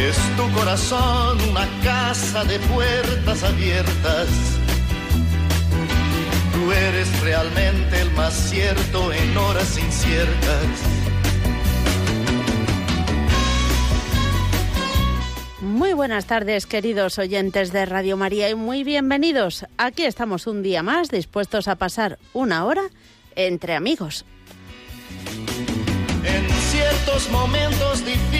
Es tu corazón una casa de puertas abiertas. Tú eres realmente el más cierto en horas inciertas. Muy buenas tardes, queridos oyentes de Radio María, y muy bienvenidos. Aquí estamos un día más, dispuestos a pasar una hora entre amigos. En ciertos momentos difíciles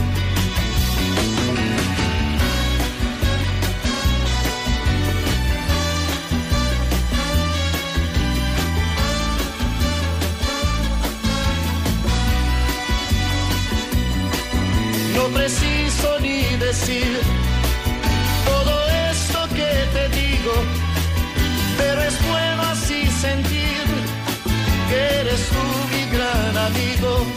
Gran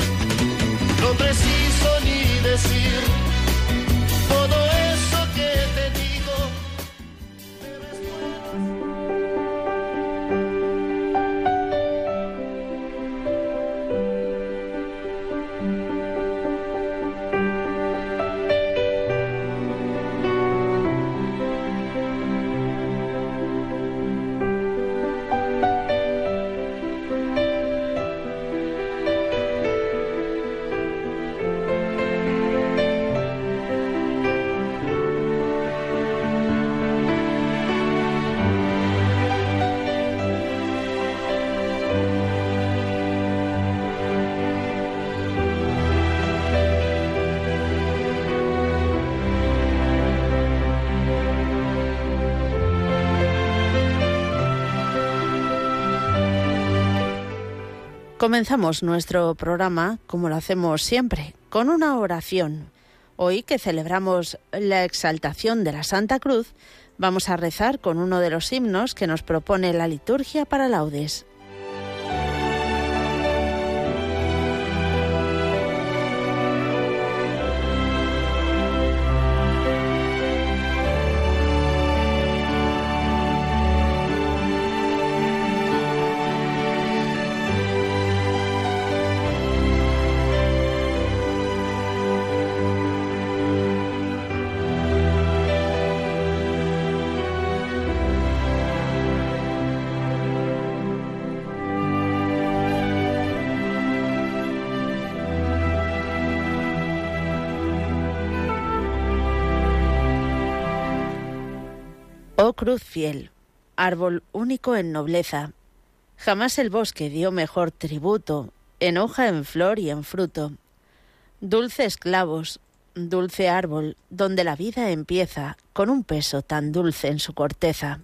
Comenzamos nuestro programa, como lo hacemos siempre, con una oración. Hoy que celebramos la exaltación de la Santa Cruz, vamos a rezar con uno de los himnos que nos propone la liturgia para laudes. Oh cruz fiel, árbol único en nobleza, jamás el bosque dio mejor tributo, en hoja, en flor y en fruto. Dulces clavos, dulce árbol, donde la vida empieza, con un peso tan dulce en su corteza.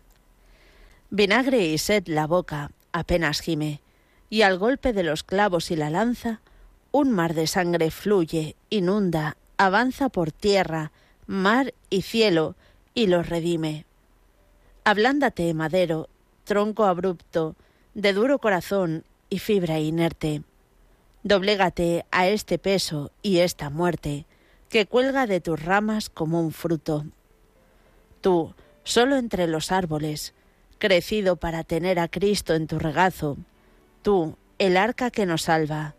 Vinagre y sed la boca, apenas gime, y al golpe de los clavos y la lanza, un mar de sangre fluye, inunda, avanza por tierra, mar y cielo, y los redime. Ablándate, madero, tronco abrupto, de duro corazón y fibra inerte. Doblégate a este peso y esta muerte, que cuelga de tus ramas como un fruto. Tú, solo entre los árboles, crecido para tener a Cristo en tu regazo, tú, el arca que nos salva,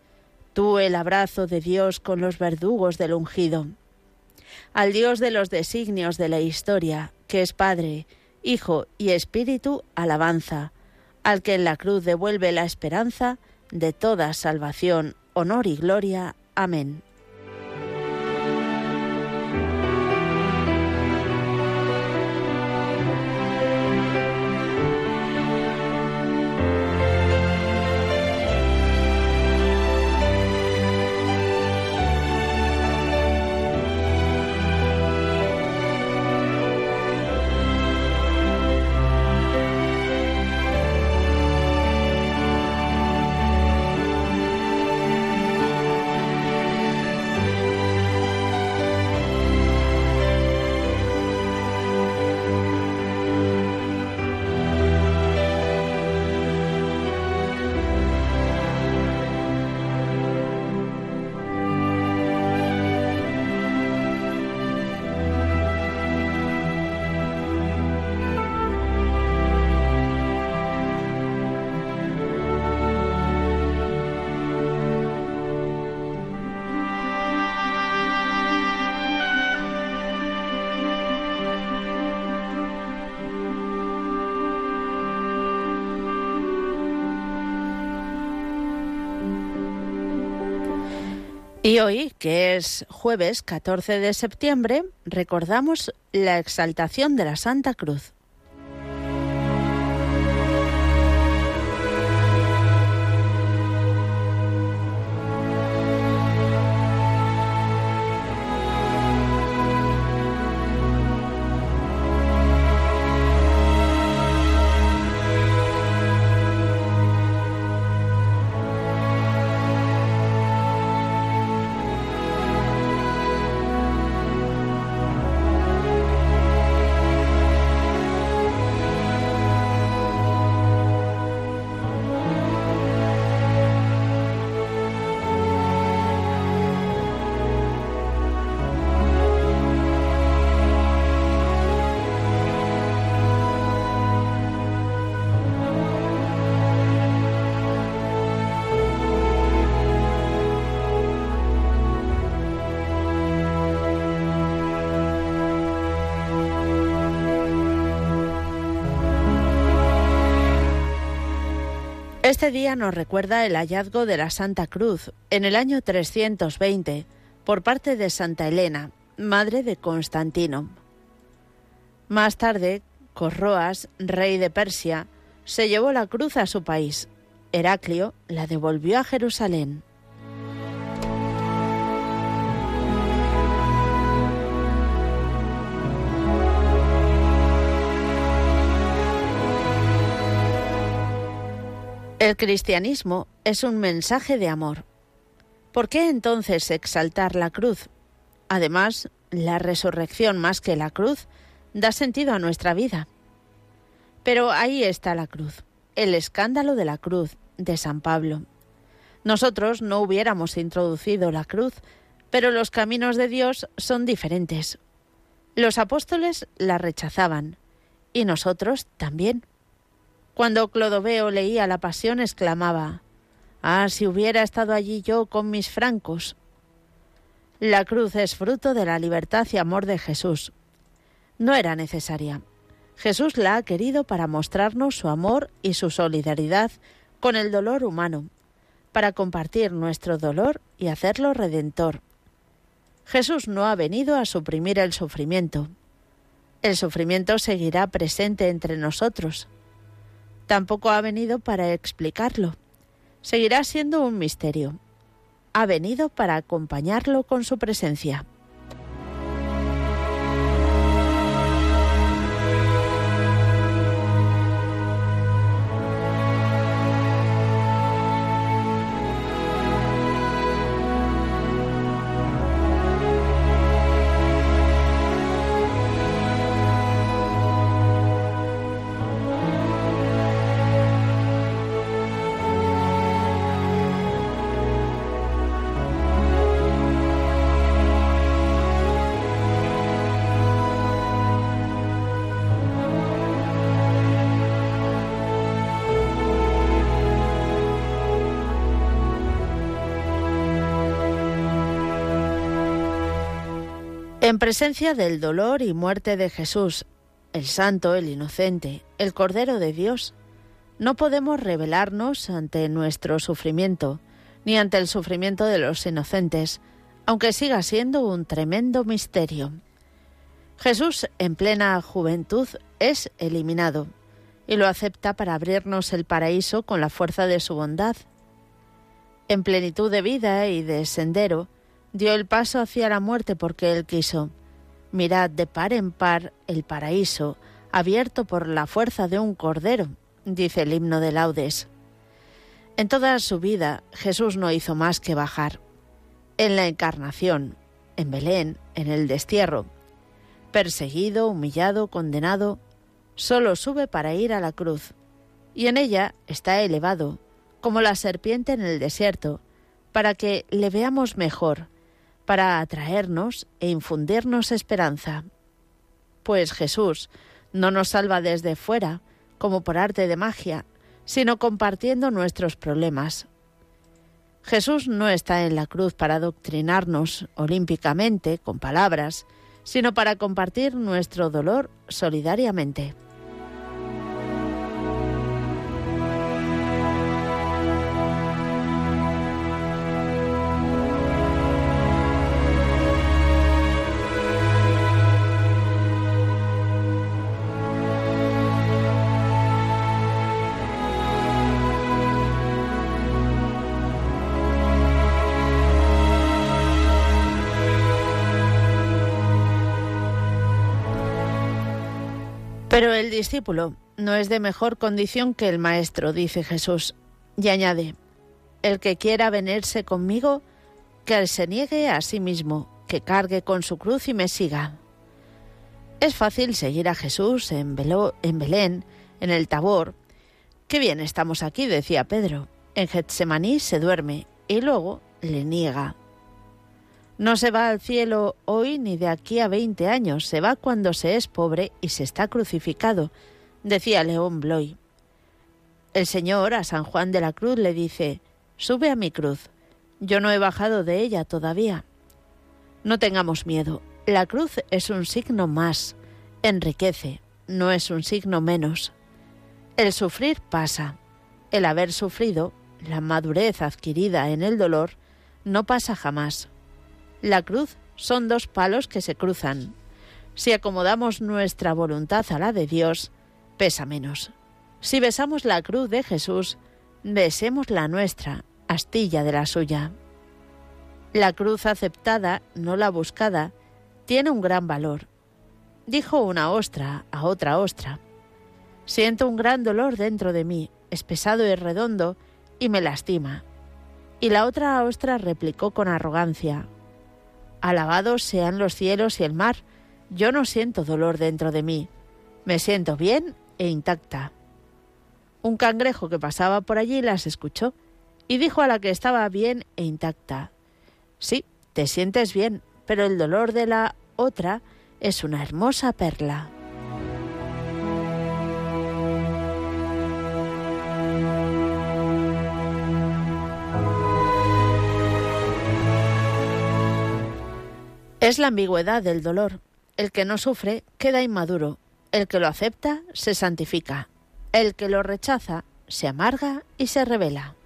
tú el abrazo de Dios con los verdugos del ungido. Al Dios de los designios de la historia, que es Padre, Hijo y Espíritu, alabanza, al que en la cruz devuelve la esperanza de toda salvación, honor y gloria. Amén. Y hoy, que es jueves 14 de septiembre, recordamos la exaltación de la Santa Cruz. Este día nos recuerda el hallazgo de la Santa Cruz en el año 320 por parte de Santa Elena, madre de Constantino. Más tarde, Corroas, rey de Persia, se llevó la cruz a su país. Heraclio la devolvió a Jerusalén. El cristianismo es un mensaje de amor. ¿Por qué entonces exaltar la cruz? Además, la resurrección más que la cruz da sentido a nuestra vida. Pero ahí está la cruz, el escándalo de la cruz de San Pablo. Nosotros no hubiéramos introducido la cruz, pero los caminos de Dios son diferentes. Los apóstoles la rechazaban, y nosotros también. Cuando Clodoveo leía la pasión, exclamaba, Ah, si hubiera estado allí yo con mis francos. La cruz es fruto de la libertad y amor de Jesús. No era necesaria. Jesús la ha querido para mostrarnos su amor y su solidaridad con el dolor humano, para compartir nuestro dolor y hacerlo redentor. Jesús no ha venido a suprimir el sufrimiento. El sufrimiento seguirá presente entre nosotros tampoco ha venido para explicarlo. Seguirá siendo un misterio. Ha venido para acompañarlo con su presencia. En presencia del dolor y muerte de Jesús, el santo, el inocente, el Cordero de Dios, no podemos rebelarnos ante nuestro sufrimiento, ni ante el sufrimiento de los inocentes, aunque siga siendo un tremendo misterio. Jesús, en plena juventud, es eliminado y lo acepta para abrirnos el paraíso con la fuerza de su bondad. En plenitud de vida y de sendero, dio el paso hacia la muerte porque Él quiso. Mirad de par en par el paraíso, abierto por la fuerza de un cordero, dice el himno de laudes. En toda su vida Jesús no hizo más que bajar. En la encarnación, en Belén, en el destierro, perseguido, humillado, condenado, solo sube para ir a la cruz, y en ella está elevado, como la serpiente en el desierto, para que le veamos mejor, para atraernos e infundirnos esperanza. Pues Jesús no nos salva desde fuera, como por arte de magia, sino compartiendo nuestros problemas. Jesús no está en la cruz para adoctrinarnos olímpicamente con palabras, sino para compartir nuestro dolor solidariamente. Pero el discípulo no es de mejor condición que el maestro, dice Jesús. Y añade, el que quiera venirse conmigo, que se niegue a sí mismo, que cargue con su cruz y me siga. Es fácil seguir a Jesús en, en Belén, en el Tabor. Qué bien estamos aquí, decía Pedro. En Getsemaní se duerme y luego le niega. No se va al cielo hoy ni de aquí a veinte años, se va cuando se es pobre y se está crucificado, decía León Bloy. El Señor a San Juan de la Cruz le dice, Sube a mi cruz, yo no he bajado de ella todavía. No tengamos miedo, la cruz es un signo más, enriquece, no es un signo menos. El sufrir pasa, el haber sufrido, la madurez adquirida en el dolor, no pasa jamás. La cruz son dos palos que se cruzan. Si acomodamos nuestra voluntad a la de Dios, pesa menos. Si besamos la cruz de Jesús, besemos la nuestra, astilla de la suya. La cruz aceptada, no la buscada, tiene un gran valor. Dijo una ostra a otra ostra. Siento un gran dolor dentro de mí, es pesado y redondo, y me lastima. Y la otra ostra replicó con arrogancia, Alabados sean los cielos y el mar. Yo no siento dolor dentro de mí. Me siento bien e intacta. Un cangrejo que pasaba por allí las escuchó y dijo a la que estaba bien e intacta, Sí, te sientes bien, pero el dolor de la otra es una hermosa perla. Es la ambigüedad del dolor. El que no sufre queda inmaduro. El que lo acepta se santifica. El que lo rechaza se amarga y se revela.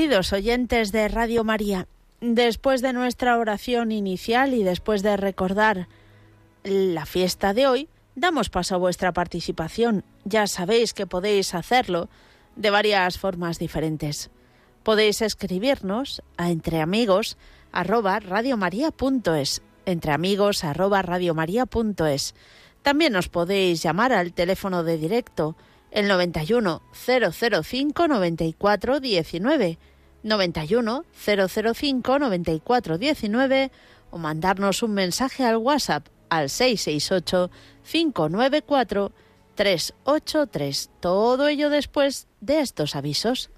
Queridos oyentes de Radio María, después de nuestra oración inicial y después de recordar la fiesta de hoy, damos paso a vuestra participación. Ya sabéis que podéis hacerlo de varias formas diferentes. Podéis escribirnos a entreamigos arroba También os podéis llamar al teléfono de directo el 91 005 94 19 91 005 94 19 o mandarnos un mensaje al WhatsApp al 668 594 383. Todo ello después de estos avisos.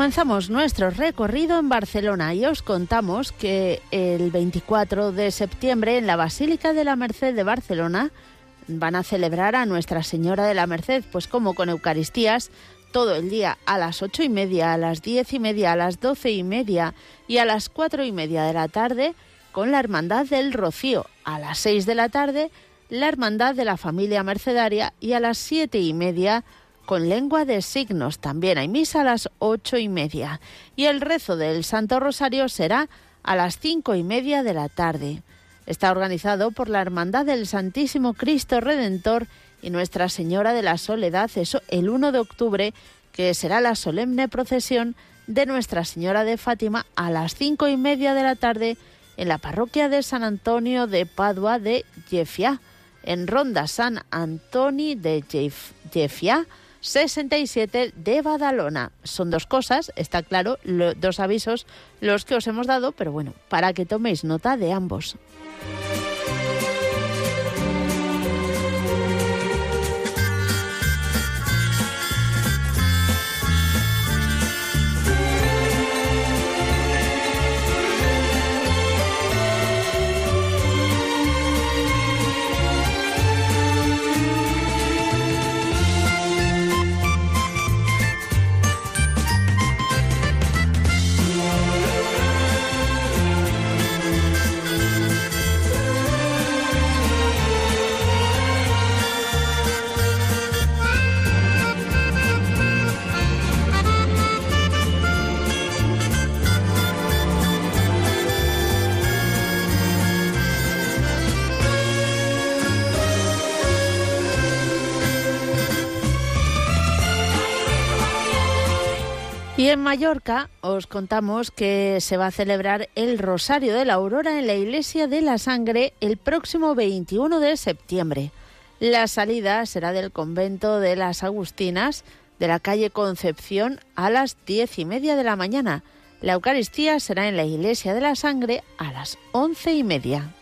Comenzamos nuestro recorrido en Barcelona y os contamos que el 24 de septiembre en la Basílica de la Merced de Barcelona van a celebrar a Nuestra Señora de la Merced, pues como con Eucaristías, todo el día a las ocho y media, a las diez y media, a las doce y media y a las cuatro y media de la tarde con la Hermandad del Rocío, a las seis de la tarde la Hermandad de la Familia Mercedaria y a las siete y media con lengua de signos. También hay misa a las ocho y media. Y el rezo del Santo Rosario será a las cinco y media de la tarde. Está organizado por la Hermandad del Santísimo Cristo Redentor y Nuestra Señora de la Soledad, eso el 1 de octubre, que será la solemne procesión de Nuestra Señora de Fátima a las cinco y media de la tarde en la parroquia de San Antonio de Padua de Jefia, en Ronda San Antoni de Jefia, 67 de Badalona. Son dos cosas, está claro, dos avisos los que os hemos dado, pero bueno, para que toméis nota de ambos. En Mallorca os contamos que se va a celebrar el Rosario de la Aurora en la Iglesia de la Sangre el próximo 21 de septiembre. La salida será del convento de las Agustinas de la calle Concepción a las diez y media de la mañana. La Eucaristía será en la Iglesia de la Sangre a las once y media.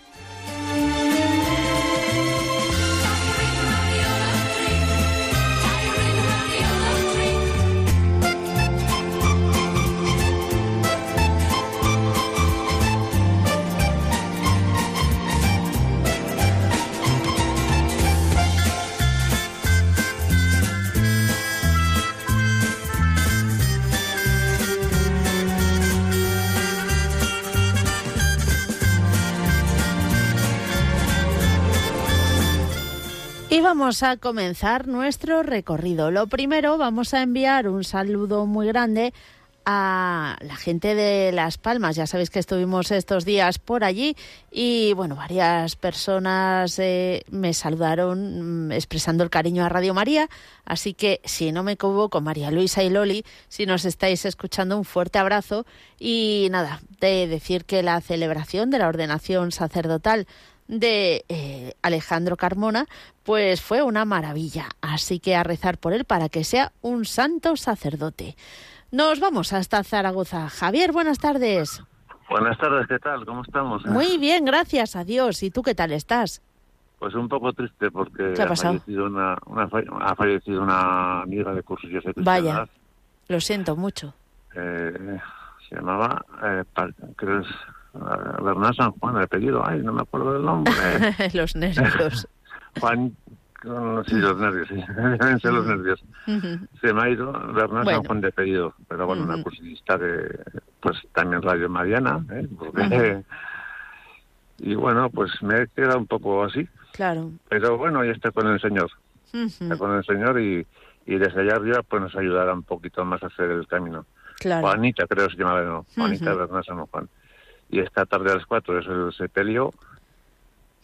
Vamos a comenzar nuestro recorrido. Lo primero, vamos a enviar un saludo muy grande a la gente de Las Palmas. Ya sabéis que estuvimos estos días por allí y, bueno, varias personas eh, me saludaron mm, expresando el cariño a Radio María. Así que, si no me equivoco, María Luisa y Loli, si nos estáis escuchando, un fuerte abrazo. Y nada, de decir que la celebración de la ordenación sacerdotal de eh, Alejandro Carmona, pues fue una maravilla. Así que a rezar por él para que sea un santo sacerdote. Nos vamos hasta Zaragoza. Javier, buenas tardes. Buenas tardes, ¿qué tal? ¿Cómo estamos? Muy bien, gracias a Dios. ¿Y tú qué tal estás? Pues un poco triste porque ¿Qué ha fallecido una, una ha fallecido una amiga de cursos y Vaya, lo siento mucho. Eh, se llamaba, eh, creo Bernal San Juan, el apellido, ay, no me acuerdo del nombre. Los nervios. Juan, sé los nervios, sí, deben ser los nervios. Se me ha ido Bernal Bueno. San Juan de apellido, pero bueno, una cursista de, pues también Radio Mariana, ¿eh? Porque- y bueno, pues me he quedado un poco así, claro. pero bueno, ya está con el Señor. está con el Señor y, y desde allá arriba pues nos ayudará un poquito más a hacer el camino. Claro. Juanita creo que se llama, no, Juanita. Bernal San Juan. Y esta tarde a las 4 es el sepelio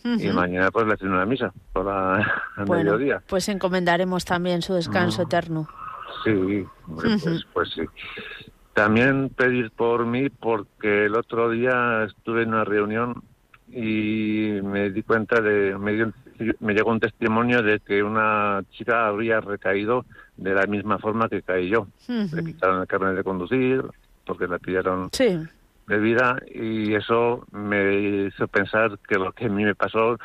y mañana pues le hacen una misa por la, al Bueno, mediodía. pues encomendaremos también su descanso Mm. eterno. Sí, hombre, pues, pues sí. También pedir por mí porque el otro día estuve en una reunión y me di cuenta de, me, dio- me llegó un testimonio de que una chica habría recaído de la misma forma que caí yo. Le quitaron el carnet de conducir porque le pidieron Sí, bebida y eso me hizo pensar que lo que a mí me pasó,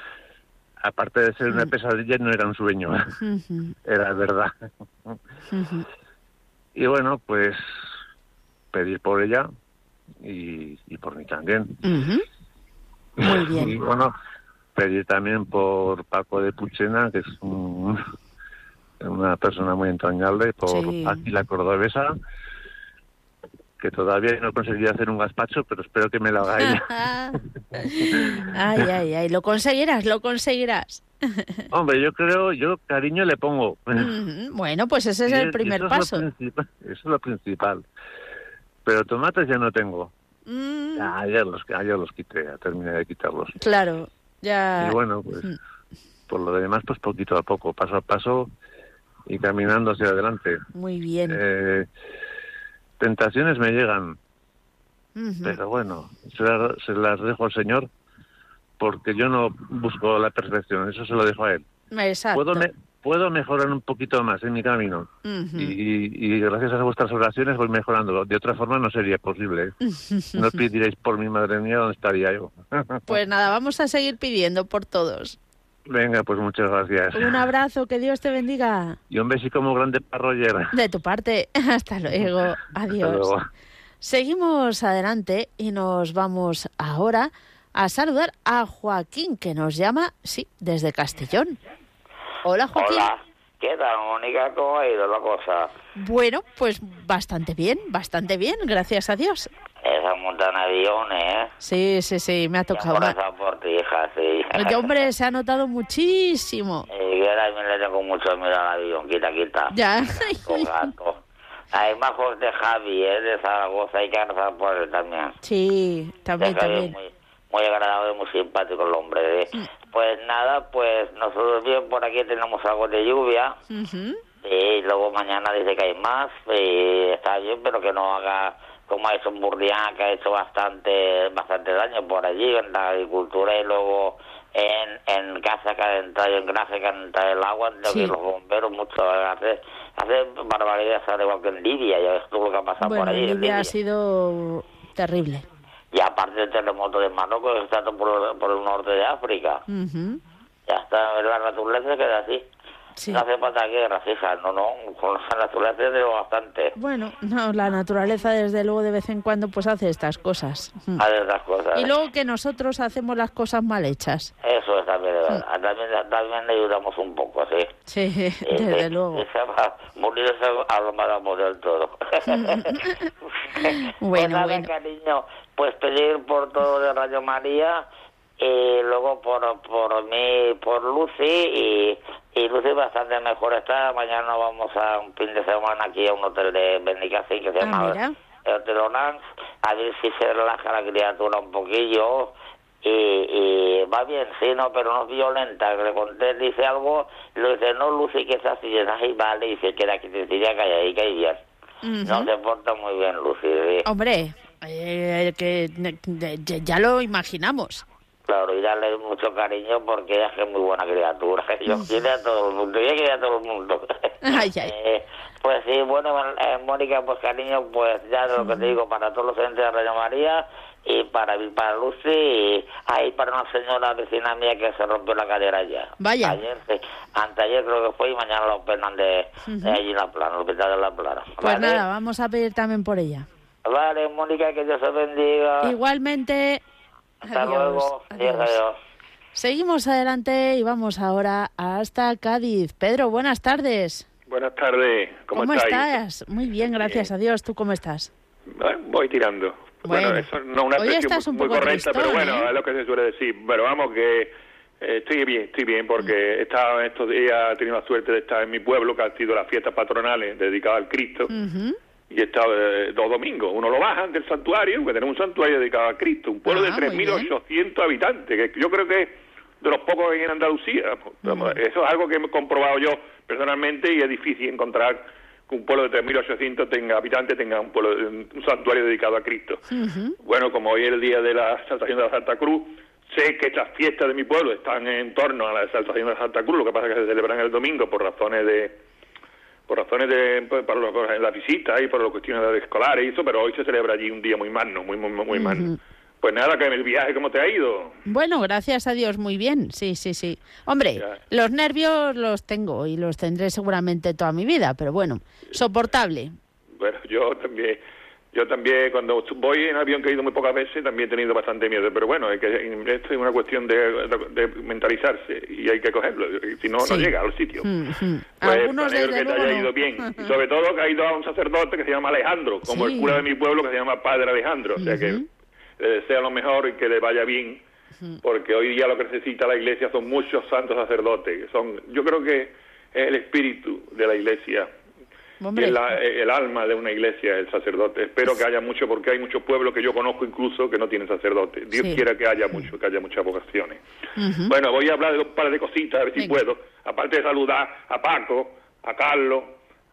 aparte de ser una Mm. pesadilla, no era un sueño, era verdad. Y bueno, pues pedir por ella y, y por mí también. Muy bien. Y bueno, pedir también por Paco de Puchena, que es un- una persona muy entrañable, por Sí. cordobesa, que todavía no conseguí hacer un gazpacho, pero espero que me lo haga ella. ay, ay, ay, lo conseguirás, lo conseguirás. Hombre, yo creo, yo cariño le pongo. Ujú. Bueno, pues ese es Y el primer eso paso. eso es lo principal. Pero tomates ya no tengo. Mm, Ya, ya los, ya los quité, ya terminé de quitarlos. Claro, ya. Y bueno, pues Mm. por lo demás, pues poquito a poco, paso a paso y caminando hacia adelante. Muy bien. Eh, tentaciones me llegan, pero bueno, se las, se las dejo al Señor porque yo no busco la perfección, eso se lo dejo a Él. Exacto. Puedo, me- puedo mejorar un poquito más en mi camino y, y gracias a vuestras oraciones voy mejorando. De otra forma no sería posible. ¿eh? No pediréis por mi madre mía, ¿dónde estaría yo? Pues nada, vamos a seguir pidiendo por todos. Venga, pues muchas gracias. Un abrazo, que Dios te bendiga. Y un besico muy grande para Roger. De tu parte, hasta luego. Hasta Adiós. luego. Seguimos adelante y nos vamos ahora a saludar a Joaquín, que nos llama, sí, desde Castellón. Hola, Joaquín. Hola, ¿qué tal, Mónica? ¿Cómo ha ido la cosa? Bueno, pues bastante bien, bastante bien, gracias a Dios. Esa montaña de aviones, ¿eh? Sí, sí, sí, me ha tocado. Por esa por ti, hija, sí. Oye, hombre, se ha notado muchísimo. Y yo también le tengo mucho miedo al avión, quita, quita. Ya. Con gato. Hay más de Javi, ¿eh? De Zaragoza, hay que rezar por él también. Sí, también, Ya que es también. Muy, muy agradable, muy simpático el hombre. ¿eh? Pues nada, pues nosotros bien por aquí tenemos algo de lluvia. Ujú. Y luego mañana dice que hay más, y está bien, pero que no haga como ha hecho Burdián, que ha hecho bastante bastante daño por allí en la agricultura y luego en, en casa que ha entrado, en garaje que ha entrado el agua, Sí. que los bomberos mucho hace, hace barbaridades, al igual que en Libia, ya ves tú lo que ha pasado Bueno, por allí. el en Libia. ha sido terrible. Y aparte del terremoto de Marruecos, que está todo por, por el norte de África. Ujú. Ya está, la naturaleza queda así. Sí. No hace falta guerra, fija, no, no, con la naturaleza tengo bastante. Bueno, no, la naturaleza desde luego de vez en cuando pues hace estas cosas. Mm. Hace otras cosas. Y luego que nosotros hacemos las cosas mal hechas. Eso es también de verdad. También, también le ayudamos un poco, sí. Sí, Eh, desde eh, luego. esa va- Morirse a lo todo. pues Bueno, nada, bueno. cariño, pues pedir por todo de Radio María y luego por por mí por Lucy y, y Lucy bastante mejor está mañana vamos a un fin de semana aquí a un hotel de Benicassin que se Ah, llama el Hotel Onans a ver si se relaja la criatura un poquillo y, y va bien, sí, no, pero no es violenta. Le conté, dice algo, y le dice, no, Lucy, que es así, y vale, y se queda quietecilla, calladita y bien. No se porta muy bien, Lucy, sí. Hombre, eh, que ya lo imaginamos. Claro, y darle mucho cariño porque ella es muy buena criatura. Yo quiero a todo el mundo, ella quiere a todo el mundo. Ay, ay. Eh, pues sí, bueno, eh, Mónica, pues cariño, pues ya de lo que te digo, para todos los entes de Radio María y para para Lucy y ahí para una señora vecina mía que se rompió la cadera ya. Vaya. Ayer, sí, anteayer creo que fue y mañana lo operan de, de allí en La Plana, el hospital de La Plana. Pues ¿Vale? nada, vamos a pedir también por ella. Vale, Mónica, que Dios te bendiga. Igualmente. Hasta adiós, luego. adiós. Adiós. Seguimos adelante y vamos ahora hasta Cádiz. Pedro, buenas tardes. Buenas tardes, ¿cómo, ¿Cómo estás? Muy bien, gracias a Dios. ¿Tú cómo estás? Voy tirando. Bueno, Bueno. eso no es una Hoy estás un muy poco correcta, pero tristón, bueno, ¿eh? es lo que se suele decir. Pero vamos, que eh, estoy bien, estoy bien, porque he estado en estos días, he tenido la suerte de estar en mi pueblo, que han sido las fiestas patronales dedicadas al Cristo, Ujú. Y estado eh, dos domingos. Uno lo bajan del santuario, que tenemos un santuario dedicado a Cristo, un pueblo Ah, de muy bien. 3.800 habitantes, que yo creo que es de los pocos que hay en Andalucía. Vamos, Eso es algo que he comprobado yo personalmente y es difícil encontrar que un pueblo de 3.800 tenga habitantes tenga un, pueblo, un santuario dedicado a Cristo. Bueno, como hoy es el día de la exaltación de la Santa Cruz, sé que estas fiestas de mi pueblo están en torno a la exaltación de la Santa Cruz, lo que pasa es que se celebran el domingo por razones de por razones de pues, para los- la visita y por las cuestiones de escolares y eso, pero hoy se celebra allí un día muy magno, muy muy muy magno. Pues nada, que el viaje cómo te ha ido. Bueno, gracias a Dios, muy bien. Sí, sí, sí. Hombre, Ya. los nervios los tengo y los tendré seguramente toda mi vida, pero bueno, soportable. Bueno, yo también yo también cuando voy en avión que he ido muy pocas veces también he tenido bastante miedo, pero bueno, es que esto es una cuestión de, de mentalizarse y hay que cogerlo, si no Sí. no llega al sitio. Mm, mm. Pues Algunos alegro que te haya no. ido bien. Y sobre todo que ha ido a un sacerdote que se llama Alejandro, como Sí. el cura de mi pueblo que se llama Padre Alejandro. O sea que le desea lo mejor y que le vaya bien, porque hoy día lo que necesita la iglesia son muchos santos sacerdotes. Son, yo creo que es el espíritu de la iglesia. Hombre, es la- el alma de una iglesia, el sacerdote. Espero que haya mucho, porque hay muchos pueblos que yo conozco incluso que no tienen sacerdote. Dios Sí. quiera que haya mucho, que haya muchas vocaciones. Bueno, voy a hablar de un par de cositas, a ver si puedo. Aparte de saludar a Paco, a Carlos,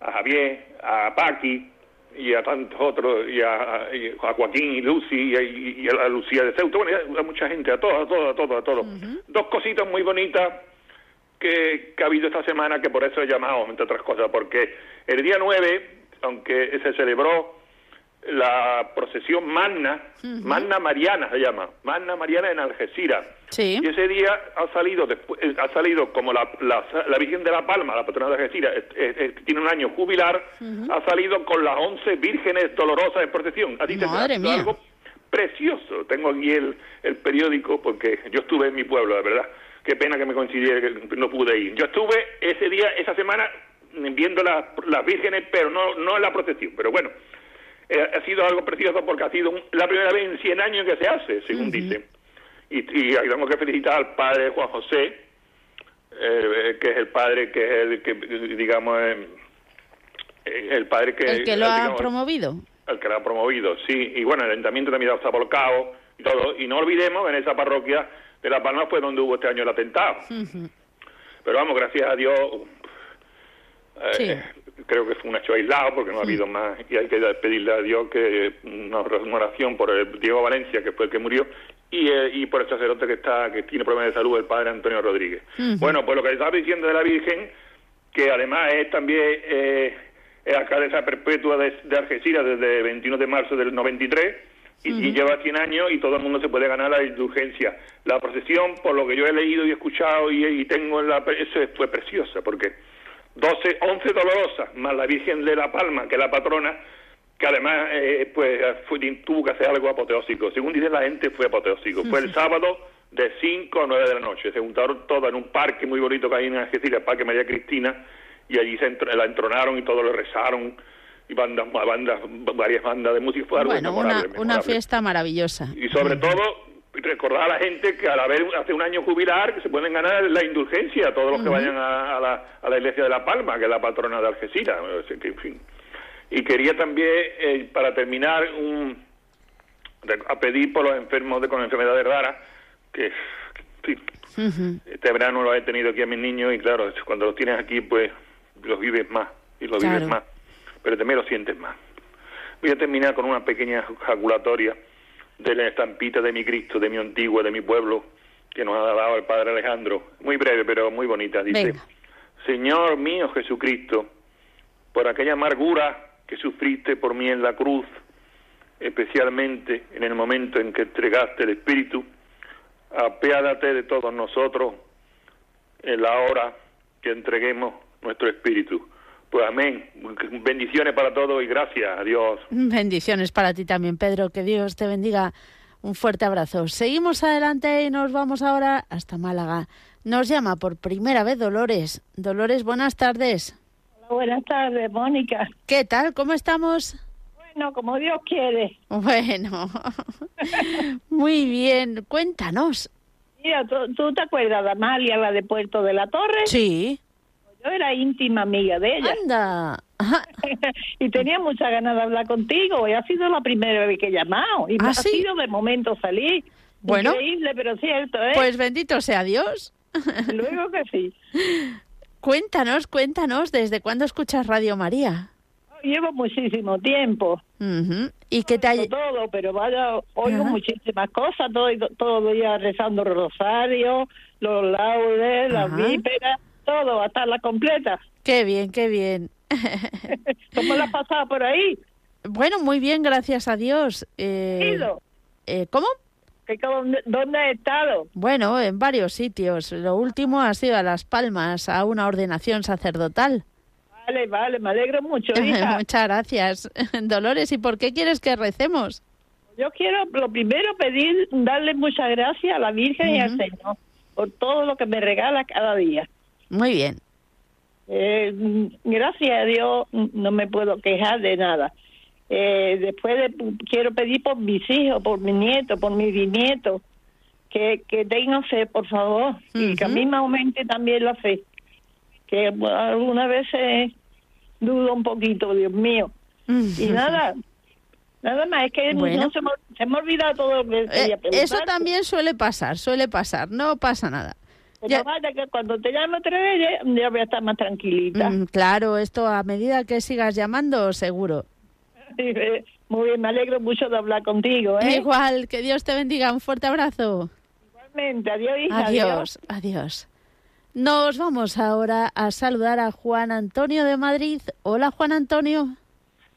a Javier, a Paqui y a tantos otros, y a, y a Joaquín y Lucy y a, y a Lucía de Ceuta, bueno, a mucha gente, a todos, a todos, a todos, a todos. Dos cositas muy bonitas que, que ha habido esta semana, que por eso he llamado, entre otras cosas, porque el día 9, aunque se celebró la procesión Magna, Magna Mariana se llama, Magna Mariana en Algeciras. Sí. Y ese día ha salido después, eh, ha salido como la, la, la Virgen de la Palma, la patrona de Algeciras, eh, eh, tiene un año jubilar, ha salido con las 11 vírgenes dolorosas en procesión. ¿A ti Madre mía. algo precioso? Tengo aquí el, el periódico porque yo estuve en mi pueblo, de verdad. Qué pena que me coincidiera que no pude ir. Yo estuve ese día, esa semana, viendo las las vírgenes, pero no, no en la procesión. Pero bueno, eh, ha sido algo precioso porque ha sido un- la primera vez en 100 años que se hace, según dicen. Y, y tengo que felicitar al padre Juan José, eh, que es el padre que es el que, digamos, eh, eh, el padre que... el que lo ha digamos, promovido. el que lo ha promovido, sí. Y bueno, el ayuntamiento también está volcado y todo. Y no olvidemos, en esa parroquia de La Palma fue donde hubo este año el atentado. Pero vamos, gracias a Dios, eh, creo que fue un hecho aislado porque no ha habido más. Y hay que pedirle a Dios que una oración por el Diego Valencia, que fue el que murió, y, eh, y por el sacerdote que está que tiene problemas de salud, el padre Antonio Rodríguez. Bueno, pues lo que estaba diciendo de la Virgen, que además es también eh, es alcaldesa perpetua de, de Algeciras desde el 21 de marzo del 93 y, y lleva 100 años y todo el mundo se puede ganar la indulgencia. La procesión, por lo que yo he leído y escuchado y, y tengo en la... Eso fue preciosa porque 12, 11 dolorosas, más la Virgen de la Palma, que es la patrona, que además eh, pues fue- tuvo que hacer algo apoteósico. Según dice la gente, fue apoteósico. Fue el sábado de 5 a 9 de la noche. Se juntaron todas en un parque muy bonito que hay en Algeciras, el Parque María Cristina, y allí se entr- la entronaron y todos le rezaron, y bandas, bandas, varias bandas de música. Bueno, una, memorable, una fiesta maravillosa. Y sobre todo, recordar a la gente que al haber hace un año jubilar que se pueden ganar la indulgencia a todos los que vayan a, la, a, la, iglesia de La Palma, que es la patrona de Algeciras. En fin. Y quería también, eh, para terminar, un, a pedir por los enfermos de, con enfermedades raras, que, este verano lo he tenido aquí a mis niños y claro, cuando los tienes aquí, pues los vives más y los vives más, pero también los sientes más. Voy a terminar con una pequeña jaculatoria de la estampita de mi Cristo, de mi antiguo, de mi pueblo, que nos ha dado el Padre Alejandro. Muy breve, pero muy bonita. Dice, Señor mío Jesucristo, por aquella amargura que sufriste por mí en la cruz, especialmente en el momento en que entregaste el Espíritu, apiádate de todos nosotros en la hora que entreguemos nuestro Espíritu. Pues amén. Bendiciones para todos y gracias a Dios. Bendiciones para ti también, Pedro. Que Dios te bendiga. Un fuerte abrazo. Seguimos adelante y nos vamos ahora hasta Málaga. Nos llama por primera vez Dolores. Dolores, buenas tardes. Hola, buenas tardes, Mónica. ¿Qué tal? ¿Cómo estamos? Bueno, como Dios quiere. Bueno, muy bien. Cuéntanos. Mira, ¿tú, te acuerdas de Amalia, la de Puerto de la Torre? Sí. Yo era íntima amiga de ella. Anda. y tenía muchas ganas de hablar contigo. Y ha sido la primera vez que he llamado. Y me ¿Ah, ha sido de momento salir. Bueno. Increíble, pero cierto, ¿eh? Pues bendito sea Dios. Luego que sí. Cuéntanos, cuéntanos, ¿desde cuándo escuchas Radio María? Llevo muchísimo tiempo. ¿Y qué te ha... Todo, pero vaya, oigo muchísimas cosas, todo, todo los días rezando rosario, los laudes, las víperas todo, hasta la completa. Qué bien, qué bien. ¿Cómo la has pasado por ahí? Bueno, muy bien, gracias a Dios. Eh, eh, ¿Cómo? ¿Dónde has estado? Bueno, en varios sitios. Lo último ha sido a Las Palmas, a una ordenación sacerdotal. Vale, vale, me alegro mucho. Muchas gracias. Dolores, ¿y por qué quieres que recemos? Yo quiero, lo primero, pedir, darle muchas gracias a la Virgen y al Señor por todo lo que me regala cada día. Muy bien. Eh, gracias a Dios no me puedo quejar de nada. Eh, después de, quiero pedir por mis hijos, por mi nieto, por mis bisnietos, que, que tengan fe, por favor, y que a mí me aumente también la fe. Que algunas veces dudo un poquito, Dios mío. Y nada, nada más, es que no se, me, se, me, todo lo que eh, Eso también suele pasar, suele pasar, no pasa nada. Pero vaya que cuando te llame otra vez ya voy a estar más tranquilita. Mm, claro, esto a medida que sigas llamando, seguro. Muy bien, me alegro mucho de hablar contigo. ¿eh? Igual, que Dios te bendiga. Un fuerte abrazo. Igualmente, adiós. adiós, adiós. Nos vamos ahora a saludar a Juan Antonio de Madrid. Hola, Juan Antonio.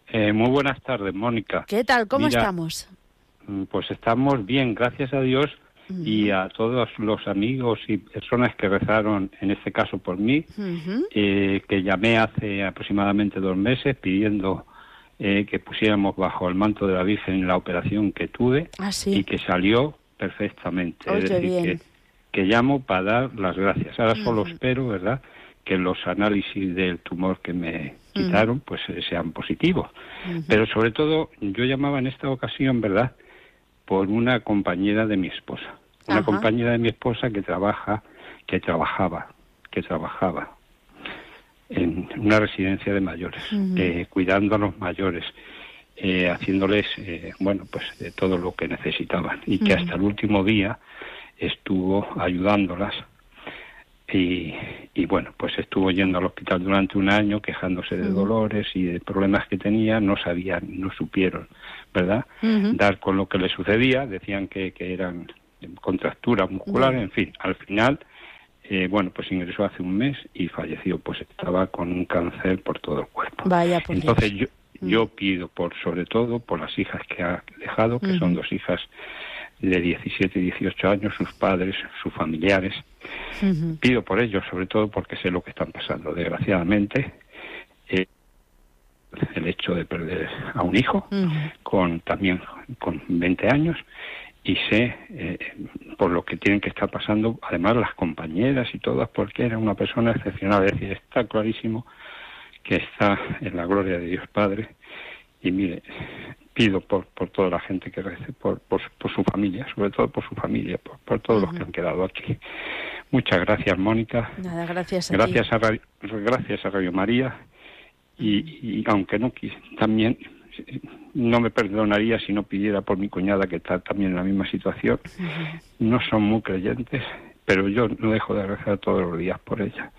Eh, muy buenas tardes, Mónica. ¿Qué tal? ¿Cómo estamos? Mm, pues estamos bien, gracias a Dios y a todos los amigos y personas que rezaron, en este caso por mí, eh, que llamé hace aproximadamente dos meses pidiendo eh, que pusiéramos bajo el manto de la Virgen la operación que tuve ah, y que salió perfectamente. es decir, que, llamo para dar las gracias. Ahora solo espero, ¿verdad?, que los análisis del tumor que me quitaron pues eh, sean positivos. Pero sobre todo yo llamaba en esta ocasión, ¿verdad?, por una compañera de mi esposa. Una compañera de mi esposa que trabaja, que trabajaba, que trabajaba en una residencia de mayores, eh, cuidando a los mayores, eh, haciéndoles, eh, bueno, pues de todo lo que necesitaban. Y que hasta el último día estuvo ayudándolas y, y, bueno, pues estuvo yendo al hospital durante un año quejándose de dolores y de problemas que tenía, no sabían, no supieron ¿verdad? Dar con lo que le sucedía, decían que, que eran contracturas musculares, en fin, al final, eh, bueno, pues ingresó hace un mes y falleció, pues estaba con un cáncer por todo el cuerpo. Vaya, Entonces yo, yo pido por, sobre todo, por las hijas que ha dejado, que son dos hijas de 17 y 18 años, sus padres, sus familiares. Pido por ellos, sobre todo porque sé lo que están pasando. Desgraciadamente, eh, el hecho de perder a un hijo con también con 20 años y sé eh, por lo que tienen que estar pasando además las compañeras y todas porque era una persona excepcional es decir está clarísimo que está en la gloria de Dios Padre y mire pido por, por toda la gente que rece, por, por, su familia, sobre todo por su familia, por, todos los que han quedado aquí. Muchas gracias, Mónica. Nada, gracias a gracias A Radio, gracias a Radio María. Y, aunque no quise, también no me perdonaría si no pidiera por mi cuñada que está también en la misma situación. No son muy creyentes, pero yo no dejo de rezar todos los días por ella.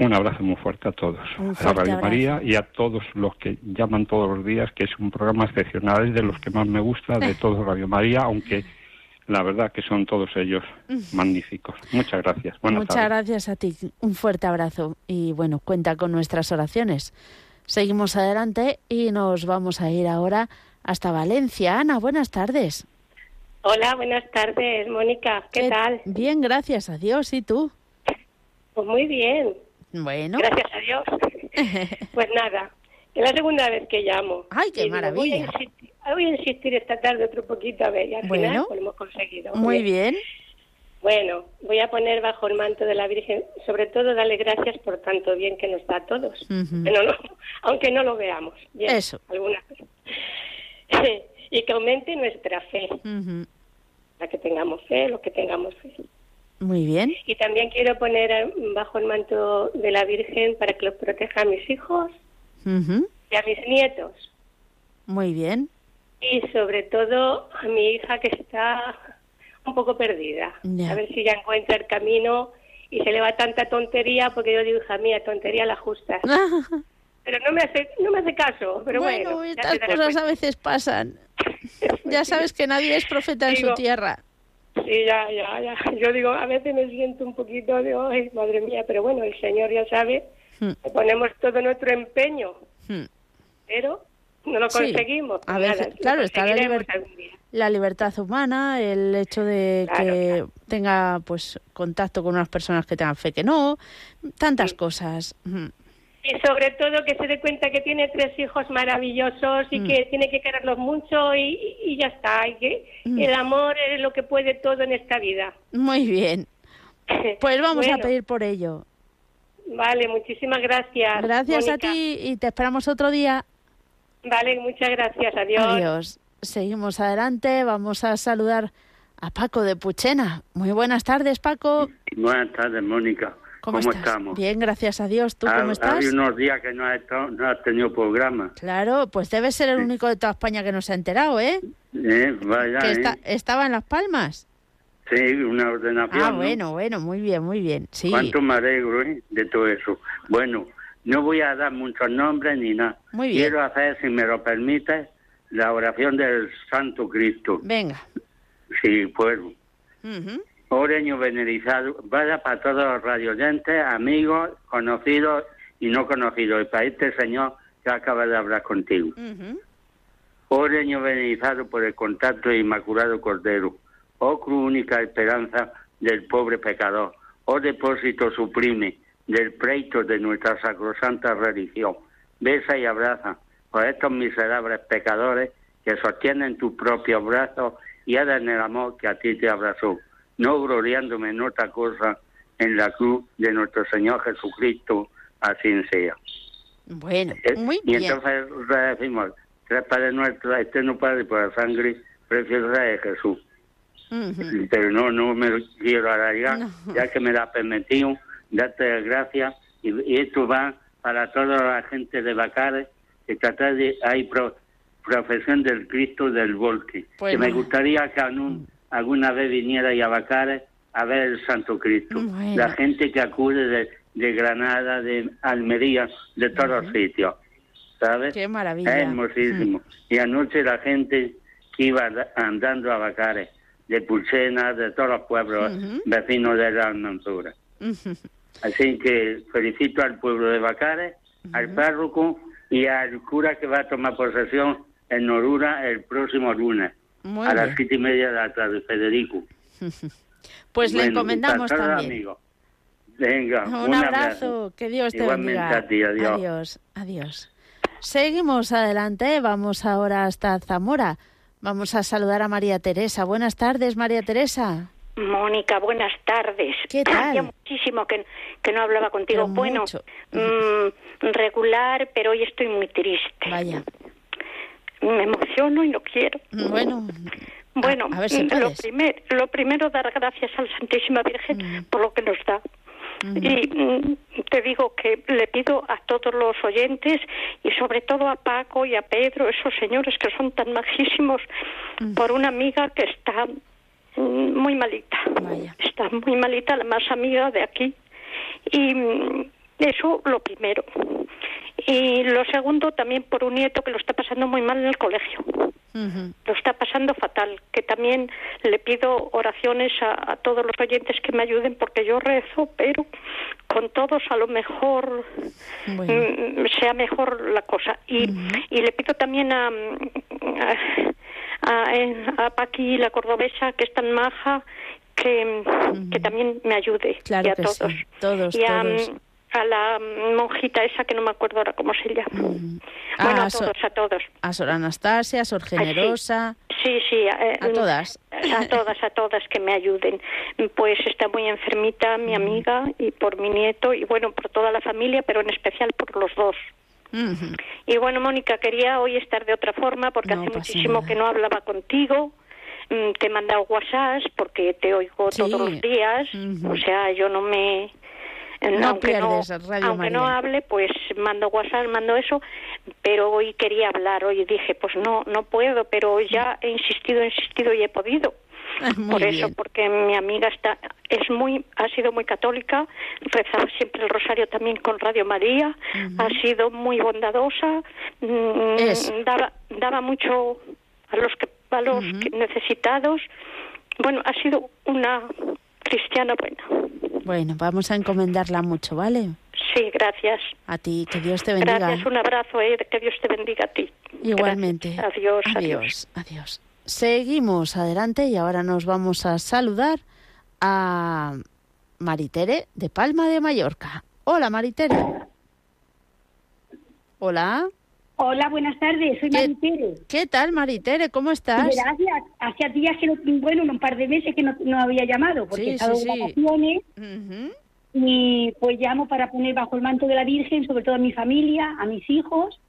Un abrazo muy fuerte a todos, a Radio María y a todos los que llaman todos los días, que es un programa excepcional, es de los que más me gusta de todo Radio María, aunque la verdad que son todos ellos magníficos. Muchas gracias. Muchas gracias a ti. Un fuerte abrazo y bueno, cuenta con nuestras oraciones. Seguimos adelante y nos vamos a ir ahora hasta Valencia. Ana, buenas tardes. Hola, buenas tardes, Mónica. ¿Qué, ¿Qué tal? Bien, gracias a Dios. ¿Y tú? Pues muy bien. Bueno. Gracias a Dios. pues nada, es la segunda vez que llamo. ¡Ay, qué maravilla! Voy a, insistir, esta tarde otro poquito a ver, y al bueno, final pues lo hemos conseguido. Muy bien. Bueno, voy a poner bajo el manto de la Virgen, sobre todo darle gracias por tanto bien que nos da a todos, aunque no lo veamos. Eso. Alguna y que aumente nuestra fe. La que tengamos fe, lo que tengamos fe. Muy bien. Y también quiero poner bajo el manto de la Virgen para que los proteja a mis hijos y a mis nietos. Muy bien. Y sobre todo a mi hija que está un poco perdida. A ver si ya encuentra el camino y se le va tanta tontería porque yo digo, hija mía, tontería la justa. pero no me hace no me hace caso, pero bueno. bueno estas cosas a veces pasan. ya sabes que nadie es profeta en su tierra. Sí, ya, ya, ya. Yo digo, a veces me siento un poquito de, ay, madre mía, pero bueno, el Señor ya sabe, hmm. ponemos todo nuestro empeño, hmm. pero no lo conseguimos. a veces, claro, está la, la, libertad humana, el hecho de que tenga pues contacto con unas personas que tengan fe que no, tantas cosas. Hmm y sobre todo que se dé cuenta que tiene tres hijos maravillosos y mm. que tiene que quererlos mucho y, ya está, y que mm. el amor es lo que puede todo en esta vida. Muy bien. Pues vamos a pedir por ello. Vale, muchísimas gracias. Gracias a ti y te esperamos otro día. Vale, muchas gracias. Adiós. Adiós. Seguimos adelante. Vamos a saludar a Paco de Puchena. Muy buenas tardes, Paco. Buenas tardes, Mónica. ¿Cómo, estamos? Bien, gracias a Dios. ¿Tú cómo estás? Hay unos días que no has, no tenido programa. Claro, pues debe ser el único de toda España que no se ha enterado, ¿eh? eh vaya, que ¿eh? estaba en Las Palmas. Sí, una ordenación. Ah, bueno, bueno, muy bien, muy bien. Sí. Cuánto me alegro ¿eh? de todo eso. Bueno, no voy a dar muchos nombres ni nada. Muy bien. Quiero hacer, si me lo permite, la oración del Santo Cristo. Venga. Sí, puedo. Oreño venerizado, vaya para todos los radioyentes, amigos, conocidos y no conocidos, y para este señor que acaba de hablar contigo. Oreño venerizado por el contacto de Inmaculado Cordero, oh cruz única esperanza del pobre pecador, oh depósito suprime del pleito de nuestra sacrosanta religión. Besa y abraza a estos miserables pecadores que sostienen tu propio brazo y en el amor que a ti te abrazó no gloriándome en otra cosa en la cruz de nuestro Señor Jesucristo, así sea. Bueno, eh, muy bien. Y entonces decimos, tres Padre nuestro, eterno Padre, por la sangre preciosa de Jesús. Pero no, no me quiero alargar, ya que me la permitido, darte gracias, y, esto va para toda la gente de Bacares, que trata de, hay profesión del Cristo del Volque, que me gustaría que un alguna vez viniera a Bacares a ver el Santo Cristo. La gente que acude de, Granada, de Almería, de todos los sitios. ¿Sabes? Qué maravilla. Es hermosísimo. Mm. Y anoche la gente que iba andando a Bacares, de Pulsena, de todos los pueblos vecinos de la Almanzura. Así que felicito al pueblo de Bacares, al párroco y al cura que va a tomar posesión en Norura el próximo lunes a las siete y media de la tarde, Federico. pues le encomendamos también. Venga, un, abrazo. que Dios te bendiga. adiós. adiós. Seguimos adelante, vamos ahora hasta Zamora. Vamos a saludar a María Teresa. Buenas tardes, María Teresa. Mónica, buenas tardes. ¿Qué tal? muchísimo que, que no hablaba contigo. bueno, mm, regular, pero hoy estoy muy triste. Vaya. Me emociono y no quiero. Bueno, bueno, lo, primer, lo primero dar gracias a la Santísima Virgen por lo que nos da. Y mm, te digo que le pido a todos los oyentes y sobre todo a Paco y a Pedro, esos señores que son tan majísimos, por una amiga que está mm, muy malita. Está muy malita, la más amiga de aquí. Y mm, eso lo primero. Y lo segundo también por un nieto que lo está pasando muy mal en el colegio. Lo está pasando fatal, que también le pido oraciones a, todos los oyentes que me ayuden porque yo rezo, pero con todos a lo mejor mm, sea mejor la cosa. Y, y le pido también a, a, a, Paqui, la cordobesa, que es tan maja, que, que también me ayude. Claro y a todos. todos, y a, a la monjita esa que no me acuerdo ahora cómo se llama. Bueno, ah, a todos, a todos. A Sor Anastasia, a Sor Generosa. Sí, sí. Eh, a todas. A todas, a todas que me ayuden. Pues está muy enfermita mi amiga y por mi nieto y bueno, por toda la familia, pero en especial por los dos. Y bueno, Mónica, quería hoy estar de otra forma porque hace muchísimo que no hablaba contigo mm, te he mandado WhatsApp porque te oigo todos los días, o sea, yo no me no aunque no, aunque no hable, pues mando WhatsApp, mando eso, pero hoy quería hablar, hoy dije, pues no, no puedo, pero ya he insistido, he insistido y he podido. Por eso, porque mi amiga está, es muy, ha sido muy católica, rezaba siempre el rosario también con Radio María, ha sido muy bondadosa, mm, daba, daba mucho a los que, a los necesitados. Bueno, ha sido una cristiana buena. Bueno, vamos a encomendarla mucho, ¿vale? Sí, gracias. A ti, que Dios te bendiga. Gracias, un abrazo, eh, que Dios te bendiga a ti. Igualmente. Adiós, adiós, adiós. Seguimos adelante y ahora nos vamos a saludar a Maritere de Palma de Mallorca. Hola, Maritere. Hola. Hola, buenas tardes, soy Maritere. ¿Qué tal, Maritere? ¿Cómo estás? Gracias. Hacía días que no, bueno, un par de meses que no, había llamado, porque he estado en vacaciones. Y pues llamo para poner bajo el manto de la Virgen, sobre todo a mi familia, a mis hijos,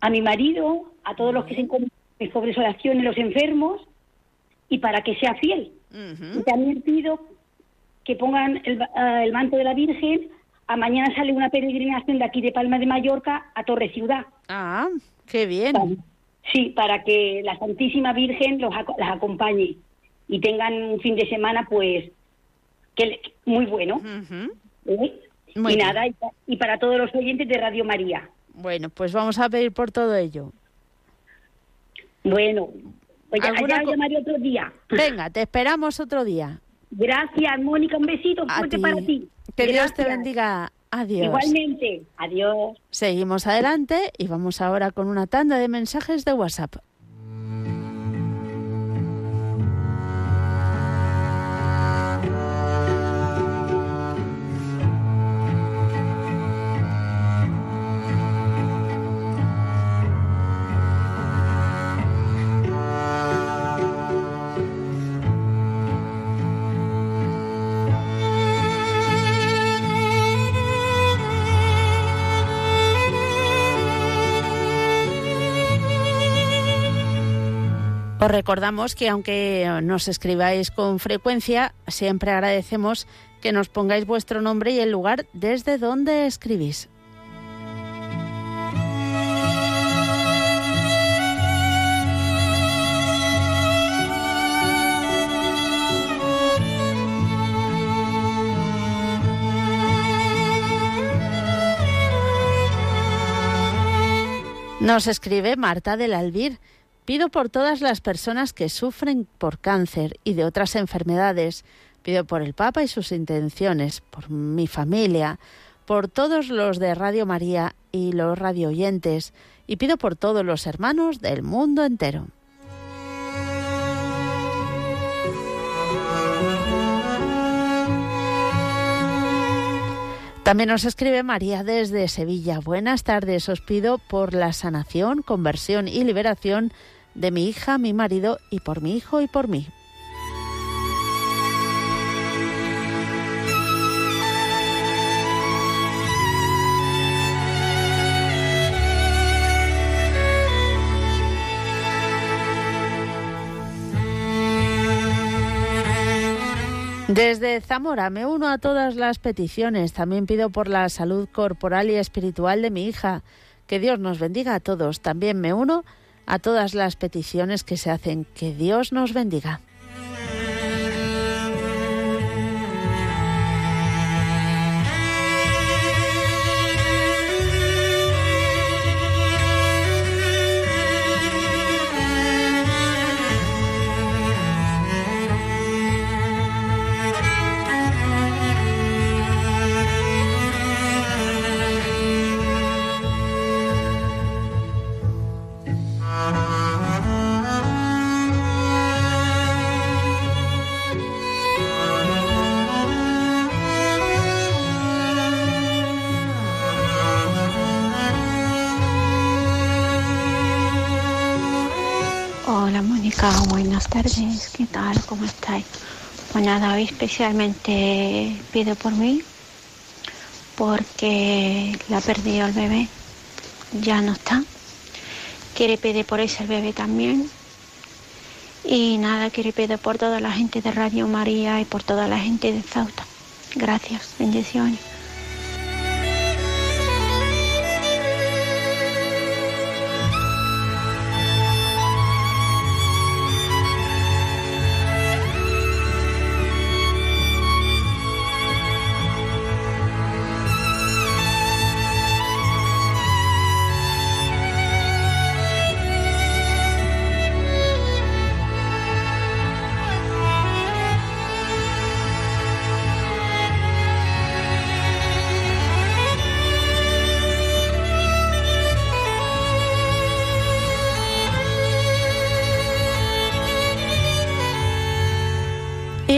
a mi marido, a todos los que se encuentran en pobres oraciones, los enfermos, y para que sea fiel. Y también pido que pongan el, ah, el manto de la Virgen a mañana sale una peregrinación de aquí de Palma de Mallorca a Torre Ciudad. Ah, qué bien. sí, para que la Santísima Virgen los, las acompañe y tengan un fin de semana, pues, que, muy bueno. ¿Eh? y nada, y, para todos los oyentes de Radio María. Bueno, pues vamos a pedir por todo ello. Bueno, pues ya, ya llamaré otro día. Venga, te esperamos otro día. Gracias, Mónica. Un besito fuerte para ti. Que Dios te bendiga. Adiós. Igualmente. Adiós. Seguimos adelante y vamos ahora con una tanda de mensajes de WhatsApp. Os recordamos que aunque nos escribáis con frecuencia, siempre agradecemos que nos pongáis vuestro nombre y el lugar desde donde escribís. Nos escribe Marta del Albir Pido por todas las personas que sufren por cáncer y de otras enfermedades. Pido por el Papa y sus intenciones, por mi familia, por todos los de Radio María y los radio oyentes, y pido por todos los hermanos del mundo entero. También nos escribe María desde Sevilla. Buenas tardes. Os pido por la sanación, conversión y liberación de mi hija, mi marido y por mi hijo y por mí. Desde Zamora me uno a todas las peticiones. También pido por la salud corporal y espiritual de mi hija. Que Dios nos bendiga a todos. También me uno a todas las peticiones que se hacen. Que Dios nos bendiga. Buenas tardes, ¿qué tal? ¿Cómo estáis? Pues nada, hoy especialmente pido por mí, porque la perdido el bebé, ya no está. Quiere pedir por ese bebé también. Y nada, quiere pedir por toda la gente de Radio María y por toda la gente de Zauta. Gracias, bendiciones.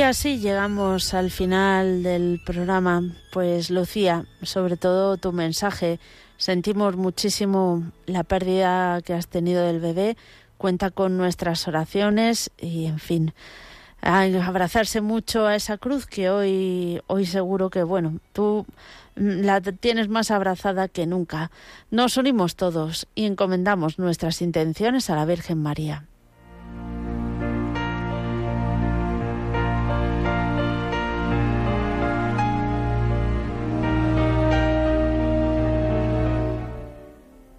Así llegamos al final del programa. Pues Lucía, sobre todo tu mensaje, sentimos muchísimo la pérdida que has tenido del bebé. Cuenta con nuestras oraciones y, en fin, abrazarse mucho a esa cruz que hoy, hoy seguro que, bueno, tú la tienes más abrazada que nunca. Nos unimos todos y encomendamos nuestras intenciones a la Virgen María.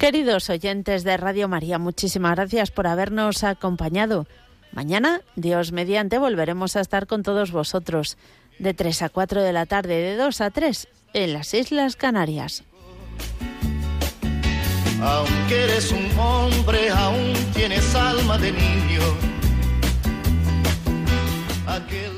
Queridos oyentes de Radio María, muchísimas gracias por habernos acompañado. Mañana, Dios mediante, volveremos a estar con todos vosotros de 3 a 4 de la tarde, de 2 a 3 en las Islas Canarias. Aunque eres un hombre, aún tienes alma de niño. Aquel